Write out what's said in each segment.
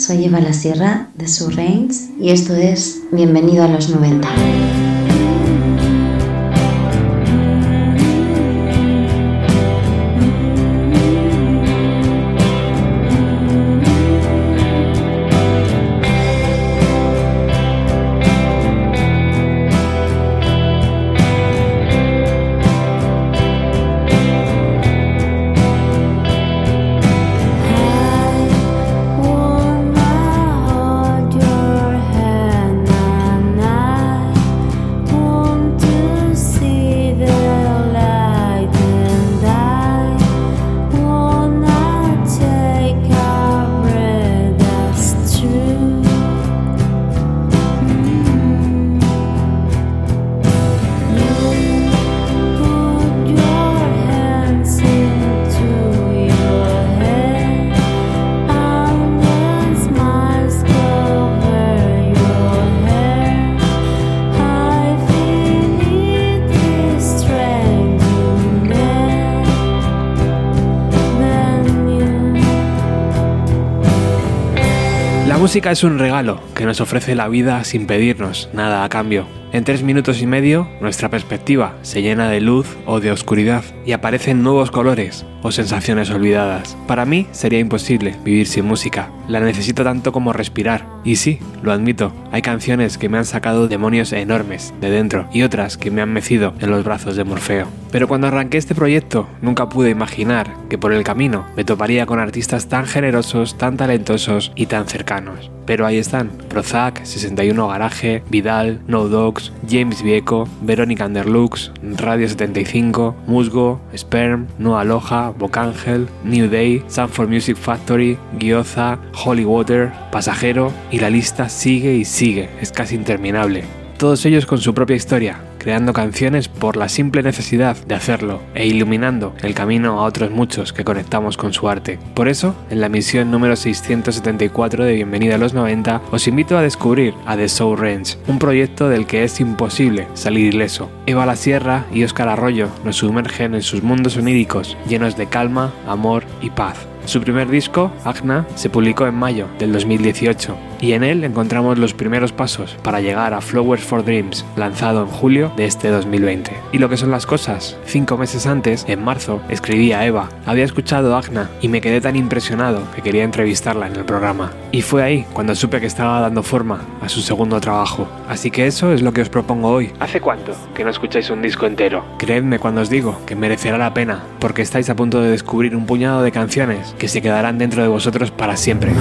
soy Eva La Sierra de Surreins y esto es Bienvenido a los 90. Música es un regalo que nos ofrece la vida sin pedirnos nada a cambio. En tres minutos y medio, nuestra perspectiva se llena de luz o de oscuridad y aparecen nuevos colores o sensaciones olvidadas. Para mí sería imposible vivir sin música. La necesito tanto como respirar. Y sí, lo admito, hay canciones que me han sacado demonios enormes de dentro y otras que me han mecido en los brazos de Morfeo. Pero cuando arranqué este proyecto, nunca pude imaginar que por el camino me toparía con artistas tan generosos, tan talentosos y tan cercanos. Pero ahí están, Prozac, 61 Garage, Vidal, No Dogs, James Vieco, Verónica Underlux, Radio 75, Musgo, Sperm, No Aloha, Bocángel, New Day, Sanford Music Factory, Gyoza, Holy Water, Pasajero y la lista sigue y sigue, es casi interminable. Todos ellos con su propia historia, creando canciones por la simple necesidad de hacerlo e iluminando el camino a otros muchos que conectamos con su arte. Por eso, en la misión número 674 de Bienvenida a los 90, os invito a descubrir a The Soul Range, un proyecto del que es imposible salir ileso. Eva La Sierra y Oscar Arroyo nos sumergen en sus mundos oníricos, llenos de calma, amor y paz. Su primer disco, Agna, se publicó en mayo del 2018 y en él encontramos los primeros pasos para llegar a Flowers for Dreams, lanzado en julio de este 2020. Y lo que son las cosas, cinco meses antes, en marzo, escribí a Eva, había escuchado Agna y me quedé tan impresionado que quería entrevistarla en el programa. Y fue ahí cuando supe que estaba dando forma a su segundo trabajo. Así que eso es lo que os propongo hoy. ¿Hace cuánto que no escucháis un disco entero? Creedme cuando os digo que merecerá la pena, porque estáis a punto de descubrir un puñado de canciones que se quedarán dentro de vosotros para siempre.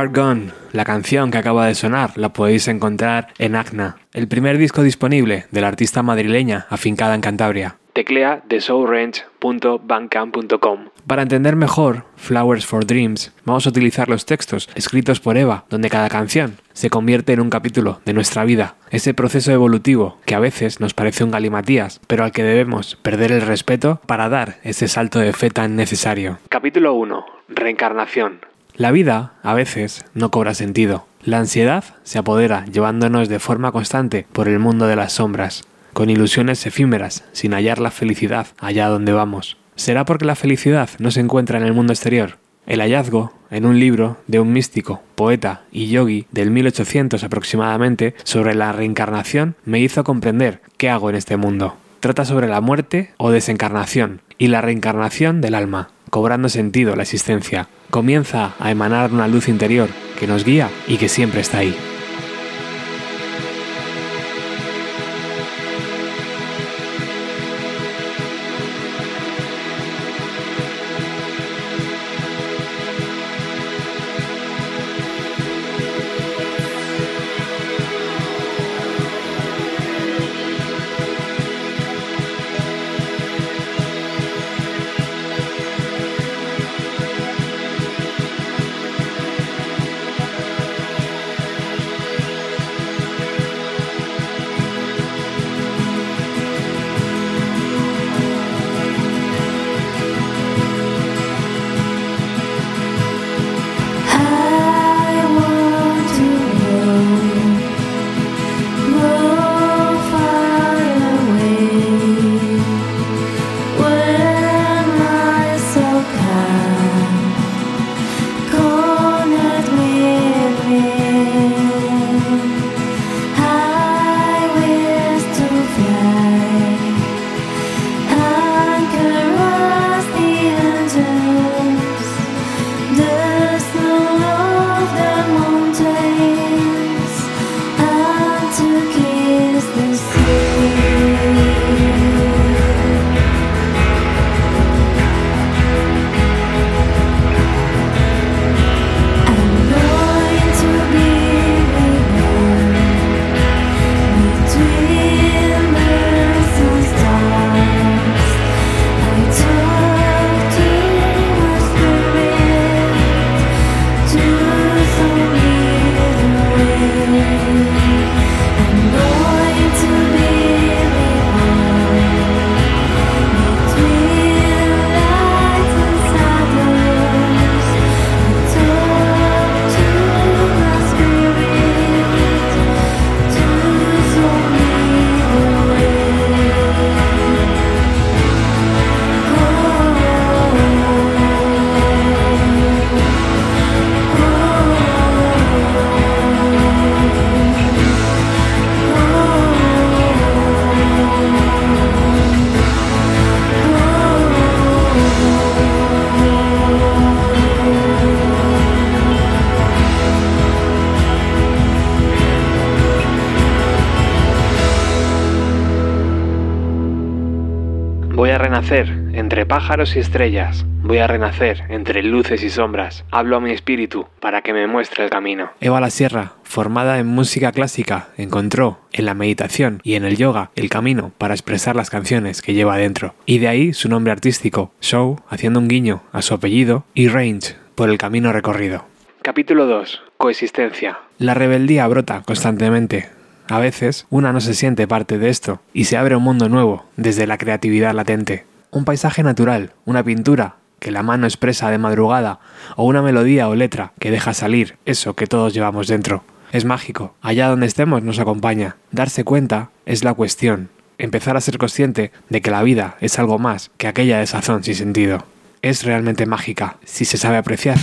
Are Gone, la canción que acaba de sonar, la podéis encontrar en Acna, el primer disco disponible de la artista madrileña afincada en Cantabria. Teclea thesoulrange.bandcamp.com. Para entender mejor Flowers for Dreams, vamos a utilizar los textos escritos por Eva, donde cada canción se convierte en un capítulo de nuestra vida, ese proceso evolutivo que a veces nos parece un galimatías, pero al que debemos perder el respeto para dar ese salto de fe tan necesario. Capítulo 1. Reencarnación. La vida, a veces, no cobra sentido. La ansiedad se apodera, llevándonos de forma constante por el mundo de las sombras, con ilusiones efímeras, sin hallar la felicidad allá donde vamos. ¿Será porque la felicidad no se encuentra en el mundo exterior? El hallazgo, en un libro de un místico, poeta y yogi del 1800 aproximadamente, sobre la reencarnación, me hizo comprender qué hago en este mundo. Trata sobre la muerte o desencarnación y la reencarnación del alma, cobrando sentido la existencia. Comienza a emanar una luz interior que nos guía y que siempre está ahí. Entre pájaros y estrellas. Voy a renacer entre luces y sombras. Hablo a mi espíritu para que me muestre el camino. Eva la Sierra, formada en música clásica, encontró en la meditación y en el yoga el camino para expresar las canciones que lleva dentro. Y de ahí su nombre artístico, Show, haciendo un guiño a su apellido, y Range, por el camino recorrido. Capítulo 2. Coexistencia. La rebeldía brota constantemente, a veces, una no se siente parte de esto y se abre un mundo nuevo desde la creatividad latente un paisaje natural, una pintura que la mano expresa de madrugada, o una melodía o letra que deja salir eso que todos llevamos dentro. Es mágico, allá donde estemos nos acompaña. Darse cuenta es la cuestión. Empezar a ser consciente de que la vida es algo más que aquella de sazón sin sentido. Es realmente mágica si se sabe apreciar.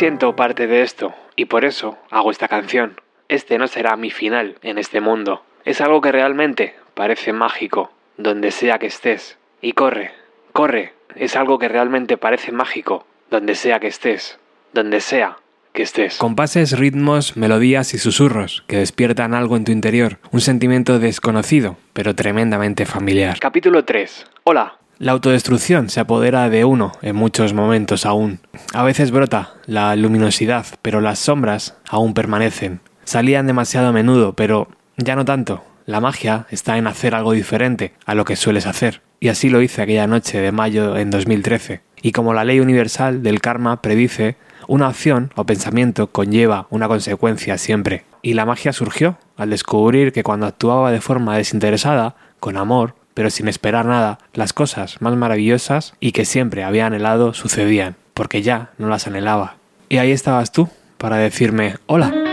Siento parte de esto y por eso hago esta canción. Este no será mi final en este mundo. Es algo que realmente parece mágico, donde sea que estés. Y corre, corre. Es algo que realmente parece mágico, donde sea que estés. Donde sea que estés. Compases, ritmos, melodías y susurros que despiertan algo en tu interior. Un sentimiento desconocido, pero tremendamente familiar. Capítulo 3. Hola, la autodestrucción se apodera de uno en muchos momentos aún. A veces brota la luminosidad, pero las sombras aún permanecen. Salían demasiado a menudo, pero ya no tanto. La magia está en hacer algo diferente a lo que sueles hacer. Y así lo hice aquella noche de mayo en 2013. Y como la ley universal del karma predice, una acción o pensamiento conlleva una consecuencia siempre. Y la magia surgió al descubrir que cuando actuaba de forma desinteresada, con amor, pero sin esperar nada, las cosas más maravillosas y que siempre había anhelado sucedían, porque ya no las anhelaba. Y ahí estabas tú, para decirme, hola.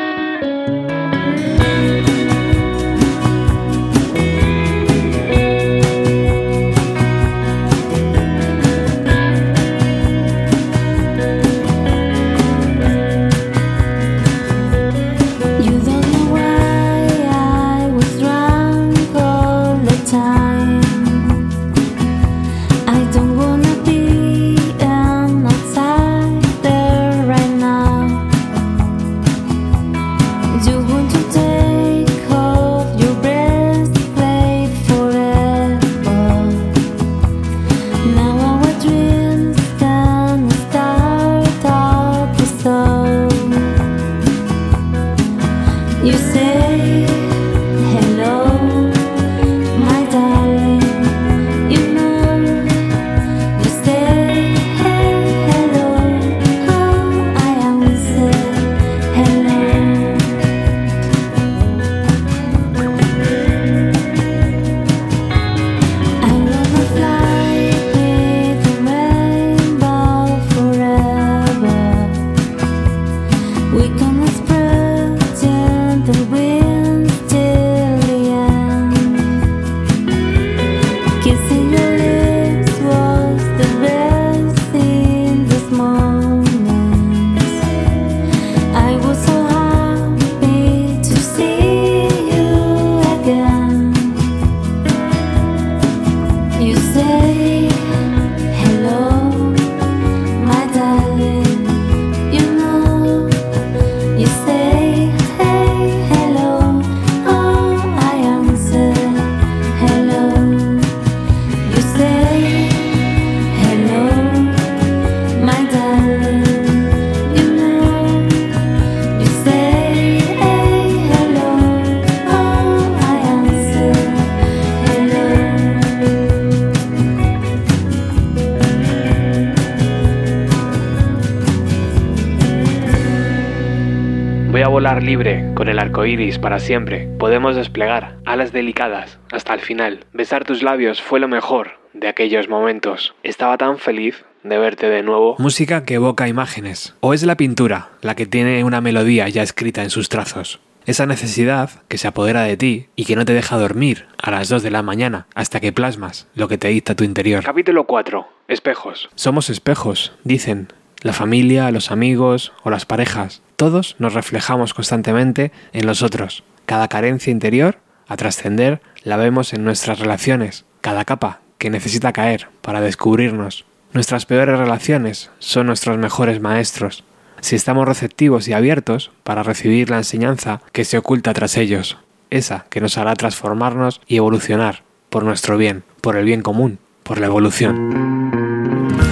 Iris para siempre. Podemos desplegar alas delicadas hasta el final. Besar tus labios fue lo mejor de aquellos momentos. Estaba tan feliz de verte de nuevo. Música que evoca imágenes. O es la pintura la que tiene una melodía ya escrita en sus trazos. Esa necesidad que se apodera de ti y que no te deja dormir a las 2 de la mañana hasta que plasmas lo que te dicta tu interior. Capítulo 4. Espejos. Somos espejos, dicen. La familia, los amigos o las parejas. Todos nos reflejamos constantemente en los otros. Cada carencia interior, a trascender, la vemos en nuestras relaciones. Cada capa que necesita caer para descubrirnos. Nuestras peores relaciones son nuestros mejores maestros, si estamos receptivos y abiertos para recibir la enseñanza que se oculta tras ellos, esa que nos hará transformarnos y evolucionar por nuestro bien, por el bien común, por la evolución.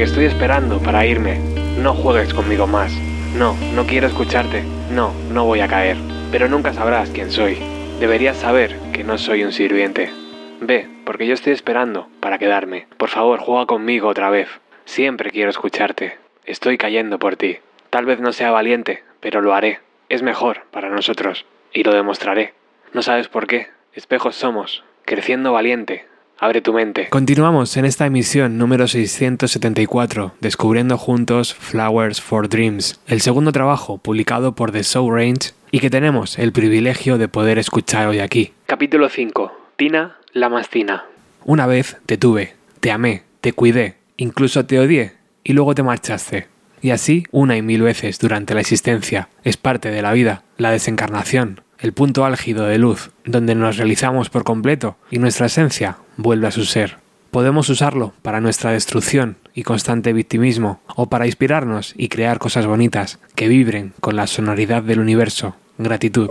Estoy esperando para irme. No juegues conmigo más. No, no quiero escucharte. No, no voy a caer. Pero nunca sabrás quién soy. Deberías saber que no soy un sirviente. Ve, porque yo estoy esperando para quedarme. Por favor, juega conmigo otra vez. Siempre quiero escucharte. Estoy cayendo por ti. Tal vez no sea valiente, pero lo haré. Es mejor para nosotros. Y lo demostraré. No sabes por qué, espejos somos, creciendo valiente. Abre tu mente. Continuamos en esta emisión número 674, descubriendo juntos Flowers for Dreams, el segundo trabajo publicado por The Soul Range y que tenemos el privilegio de poder escuchar hoy aquí. Capítulo 5. Tina, la más Tina. Una vez te tuve, te amé, te cuidé, incluso te odié y luego te marchaste. Y así una y mil veces durante la existencia. Es parte de la vida, la desencarnación, el punto álgido de luz, donde nos realizamos por completo y nuestra esencia vuelve a su ser. Podemos usarlo para nuestra destrucción y constante victimismo, o para inspirarnos y crear cosas bonitas que vibren con la sonoridad del universo. Gratitud.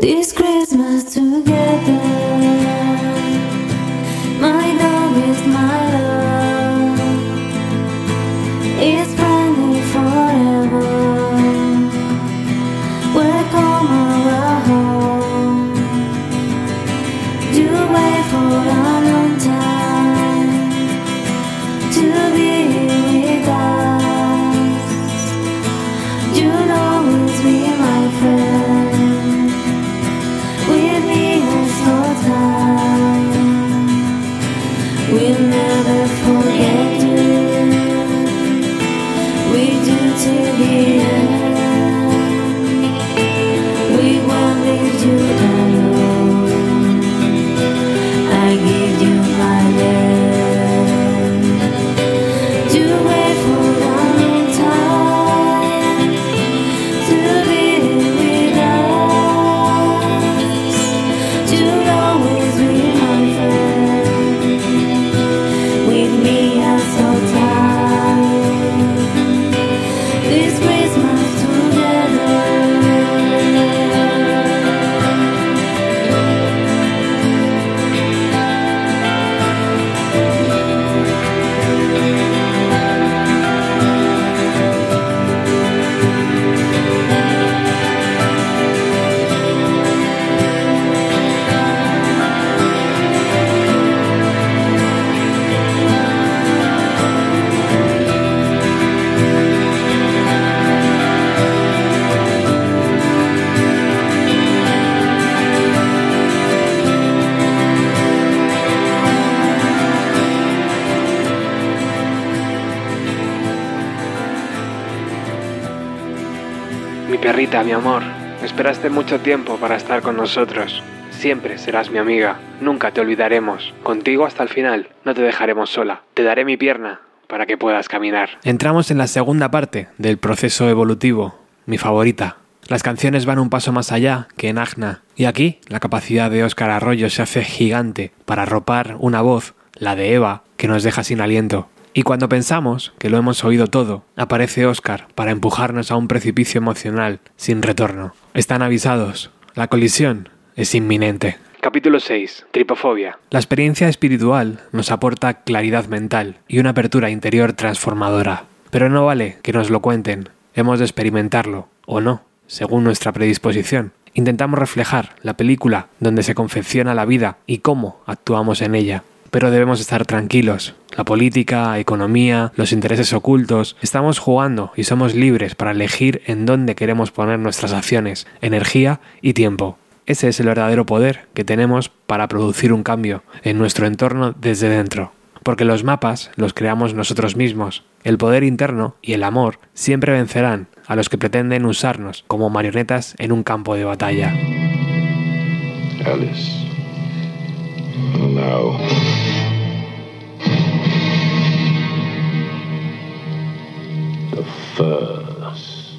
Mi amor, esperaste mucho tiempo para estar con nosotros. Siempre serás mi amiga, nunca te olvidaremos. Contigo hasta el final, no te dejaremos sola. Te daré mi pierna para que puedas caminar. Entramos en la segunda parte del proceso evolutivo, mi favorita. Las canciones van un paso más allá que en Agna, y aquí la capacidad de Óscar Arroyo se hace gigante para arropar una voz, la de Eva, que nos deja sin aliento. Y cuando pensamos que lo hemos oído todo, aparece Oscar para empujarnos a un precipicio emocional sin retorno. Están avisados, la colisión es inminente. Capítulo 6. Tripofobia. La experiencia espiritual nos aporta claridad mental y una apertura interior transformadora. Pero no vale que nos lo cuenten, hemos de experimentarlo, o no, según nuestra predisposición. Intentamos reflejar la película donde se confecciona la vida y cómo actuamos en ella. Pero debemos estar tranquilos. La política, economía, los intereses ocultos, estamos jugando y somos libres para elegir en dónde queremos poner nuestras acciones, energía y tiempo. Ese es el verdadero poder que tenemos para producir un cambio en nuestro entorno desde dentro. Porque los mapas los creamos nosotros mismos. El poder interno y el amor siempre vencerán a los que pretenden usarnos como marionetas en un campo de batalla. Alice. The first.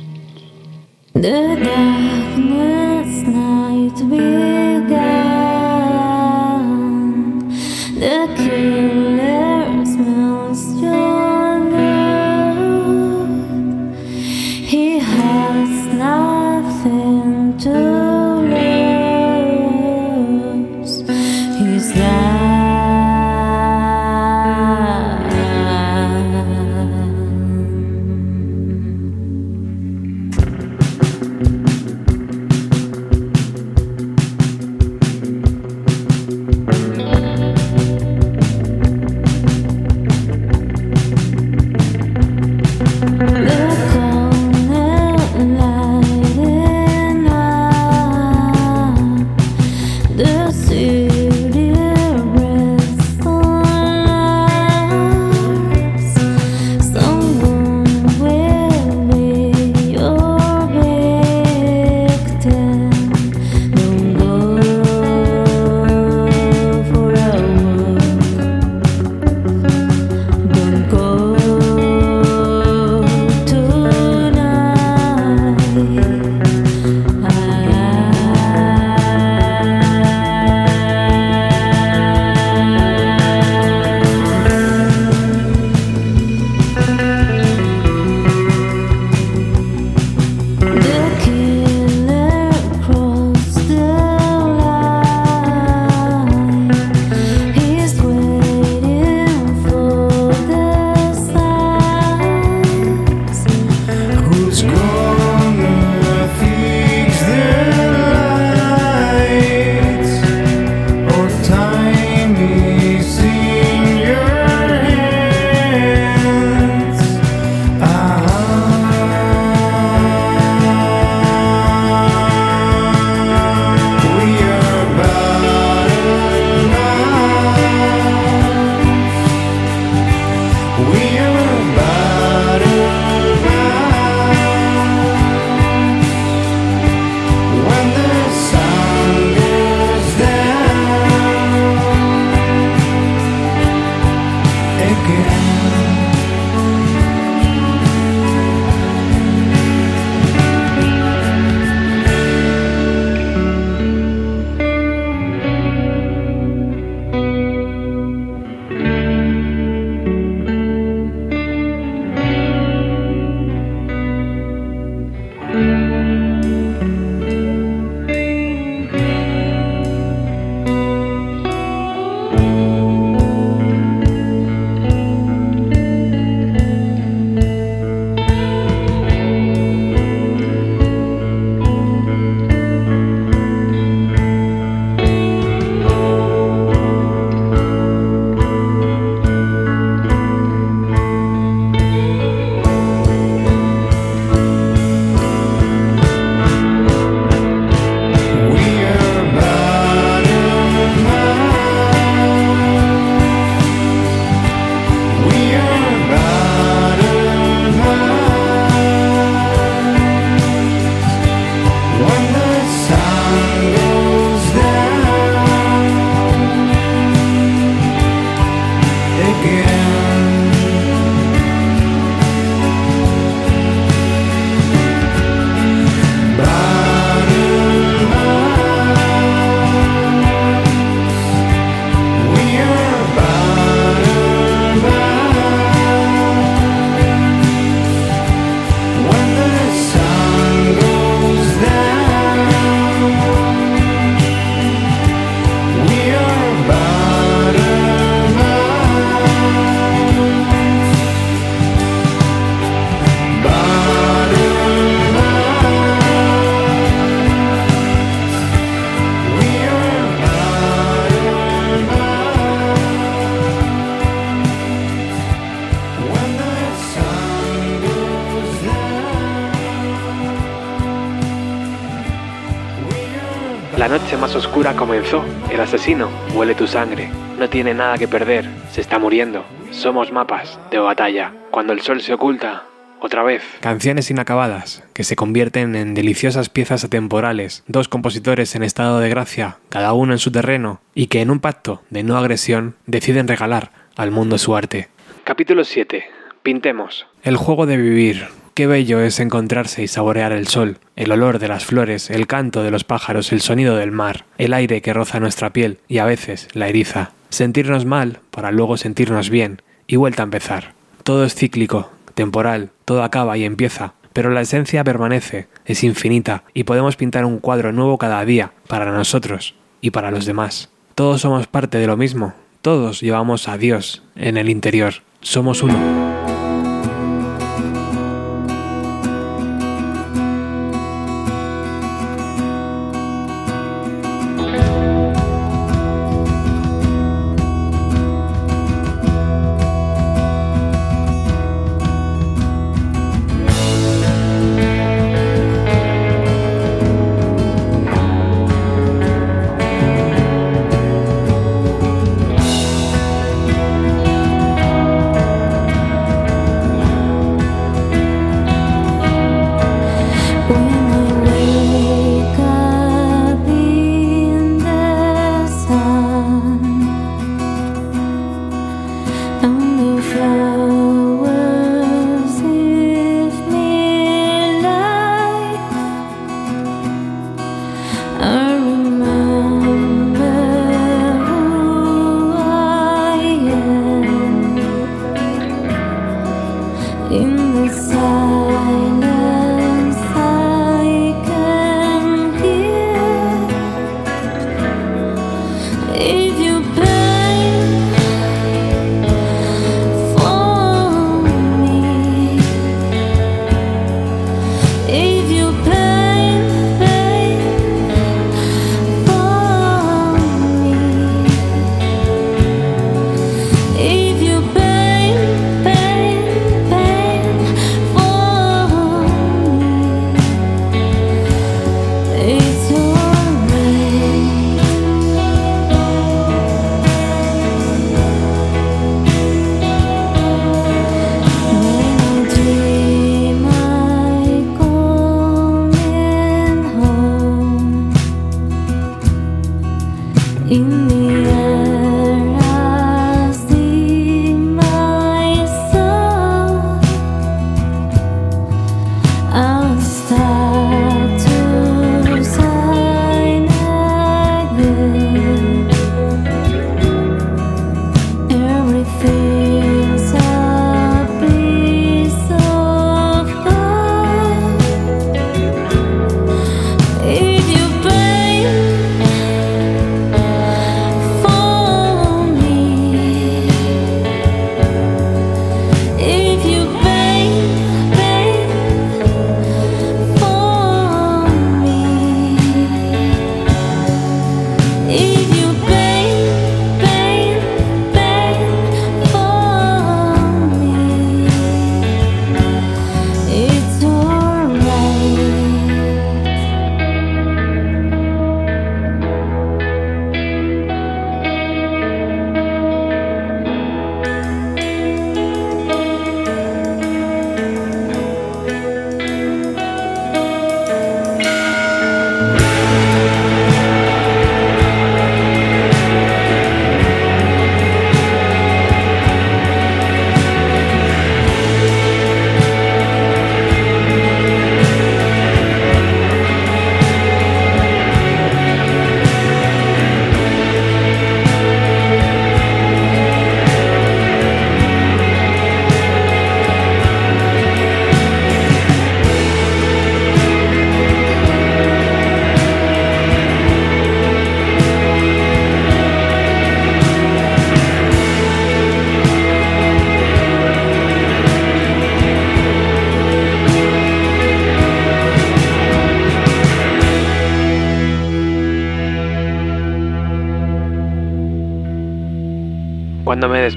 The darkness night began. Comenzó. El asesino huele tu sangre. No tiene nada que perder. Se está muriendo. Somos mapas de batalla. Cuando el sol se oculta, otra vez. Canciones inacabadas, que se convierten en deliciosas piezas atemporales, dos compositores en estado de gracia, cada uno en su terreno, y que en un pacto de no agresión deciden regalar al mundo su arte. Capítulo 7. Pintemos. El juego de vivir. Qué bello es encontrarse y saborear el sol, el olor de las flores, el canto de los pájaros, el sonido del mar, el aire que roza nuestra piel y a veces la eriza. Sentirnos mal para luego sentirnos bien y vuelta a empezar. Todo es cíclico, temporal, todo acaba y empieza, pero la esencia permanece, es infinita y podemos pintar un cuadro nuevo cada día para nosotros y para los demás. Todos somos parte de lo mismo, todos llevamos a Dios en el interior, somos uno.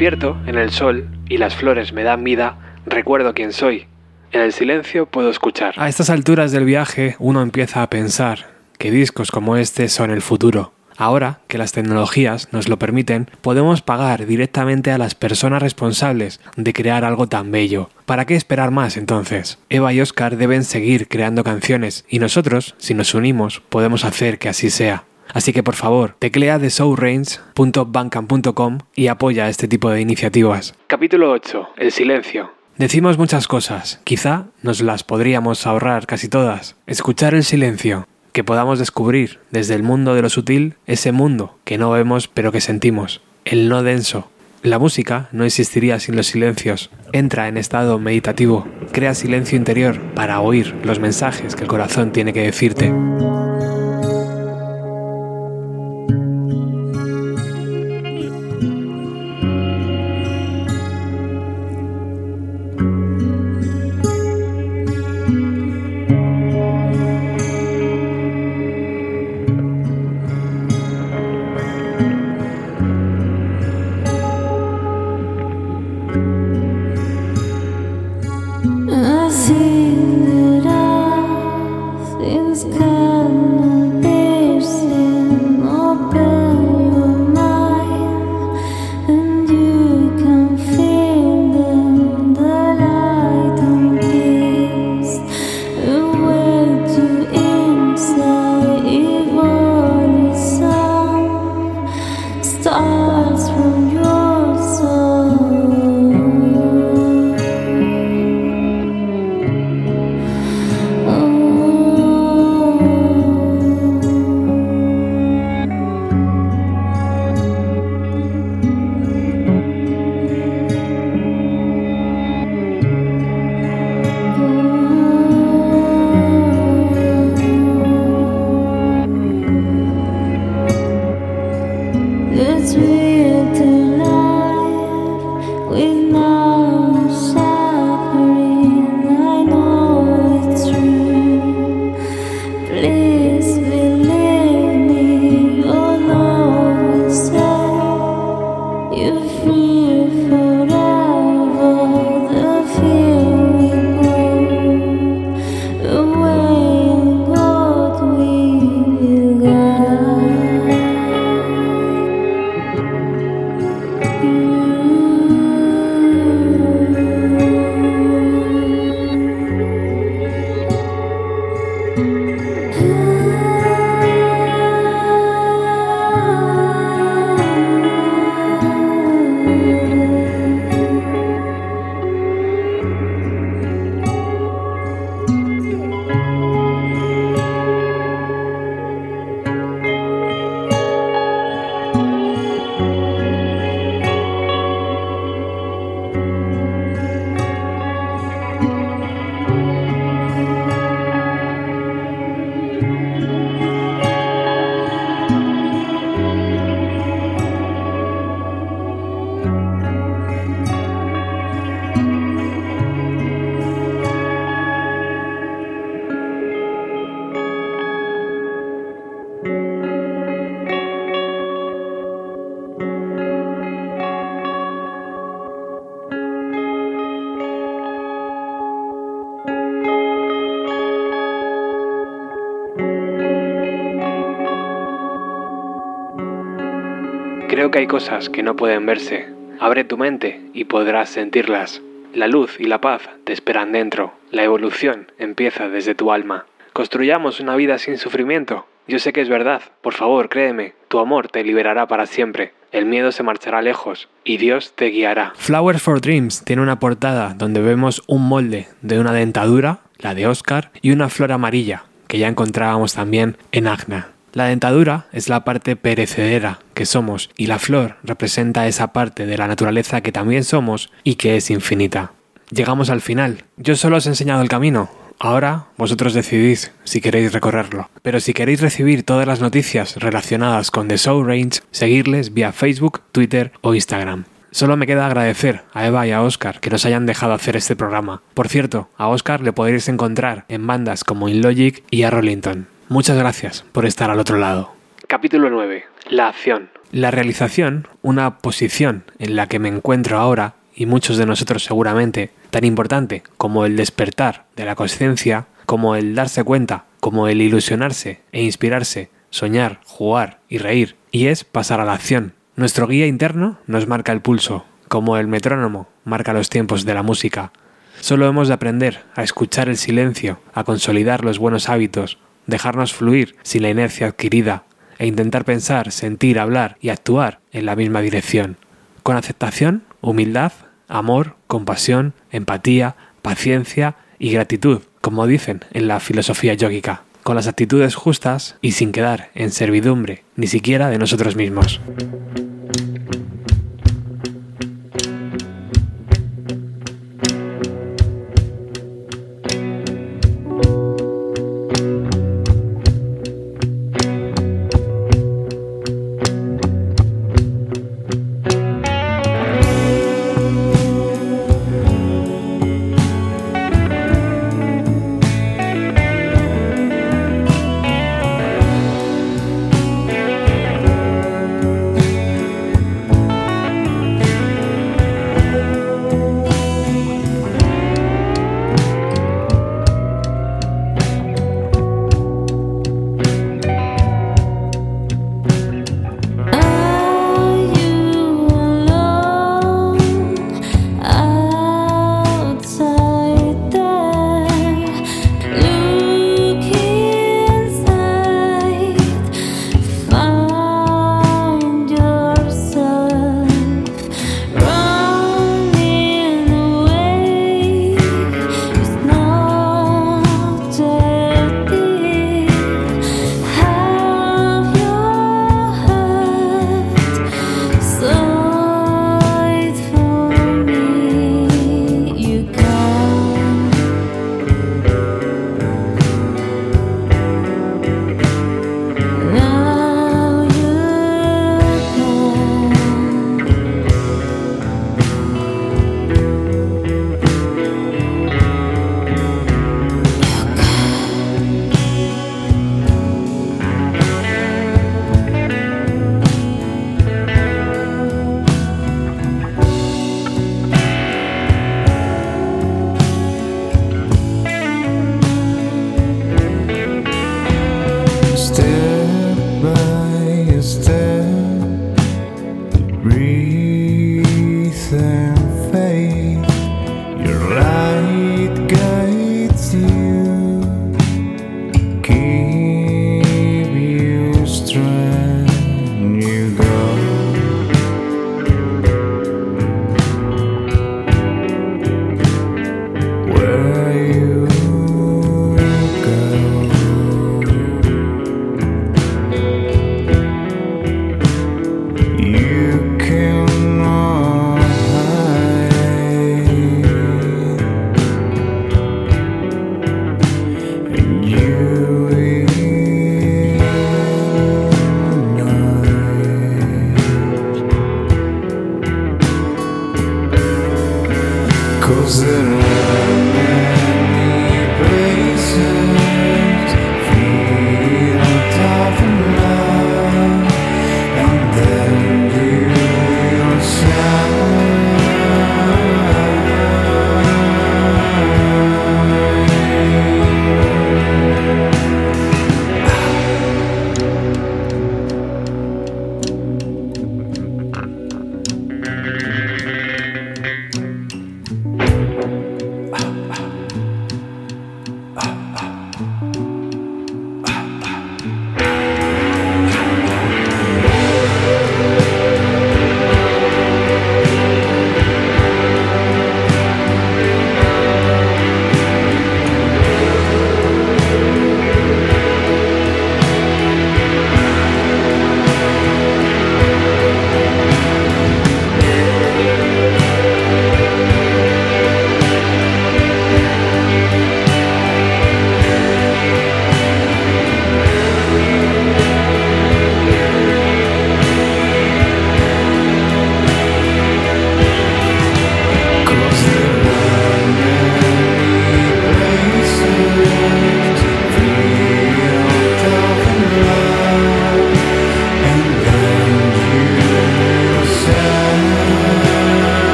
Despierto en el sol y las flores me dan vida, recuerdo quién soy. En el silencio puedo escuchar. A estas alturas del viaje uno empieza a pensar, que discos como este son el futuro. Ahora que las tecnologías nos lo permiten, podemos pagar directamente a las personas responsables de crear algo tan bello. ¿Para qué esperar más entonces? Eva y Oscar deben seguir creando canciones y nosotros, si nos unimos, podemos hacer que así sea. Así que por favor, teclea de y apoya este tipo de iniciativas. Capítulo 8. El silencio. Decimos muchas cosas, quizá nos las podríamos ahorrar casi todas. Escuchar el silencio, que podamos descubrir desde el mundo de lo sutil ese mundo que no vemos pero que sentimos, el no denso. La música no existiría sin los silencios. Entra en estado meditativo, crea silencio interior para oír los mensajes que el corazón tiene que decirte. hay cosas que no pueden verse. Abre tu mente y podrás sentirlas. La luz y la paz te esperan dentro. La evolución empieza desde tu alma. Construyamos una vida sin sufrimiento. Yo sé que es verdad. Por favor, créeme. Tu amor te liberará para siempre. El miedo se marchará lejos y Dios te guiará. Flowers for Dreams tiene una portada donde vemos un molde de una dentadura, la de Oscar, y una flor amarilla, que ya encontrábamos también en Agna. La dentadura es la parte perecedera que somos y la flor representa esa parte de la naturaleza que también somos y que es infinita. Llegamos al final. Yo solo os he enseñado el camino. Ahora vosotros decidís si queréis recorrerlo. Pero si queréis recibir todas las noticias relacionadas con The Soul Range, seguirles vía Facebook, Twitter o Instagram. Solo me queda agradecer a Eva y a Oscar que nos hayan dejado hacer este programa. Por cierto, a Oscar le podréis encontrar en bandas como InLogic y a Rollington. Muchas gracias por estar al otro lado. Capítulo 9. La acción. La realización, una posición en la que me encuentro ahora, y muchos de nosotros seguramente, tan importante como el despertar de la conciencia, como el darse cuenta como el ilusionarse e inspirarse, soñar, jugar y reír, y es pasar a la acción. Nuestro guía interno nos marca el pulso, como el metrónomo marca los tiempos de la música. Solo hemos de aprender a escuchar el silencio, a consolidar los buenos hábitos, dejarnos fluir sin la inercia adquirida, e intentar pensar, sentir, hablar y actuar en la misma dirección, con aceptación, humildad, amor, compasión, empatía, paciencia y gratitud, como dicen en la filosofía yógica, con las actitudes justas y sin quedar en servidumbre ni siquiera de nosotros mismos.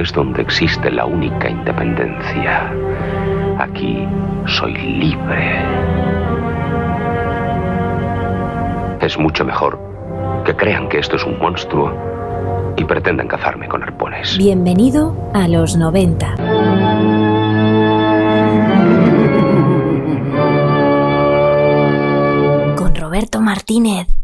Es donde existe la única independencia. Aquí soy libre. Es mucho mejor que crean que esto es un monstruo y pretendan cazarme con arpones. Bienvenido a los 90. Con Roberto Martínez.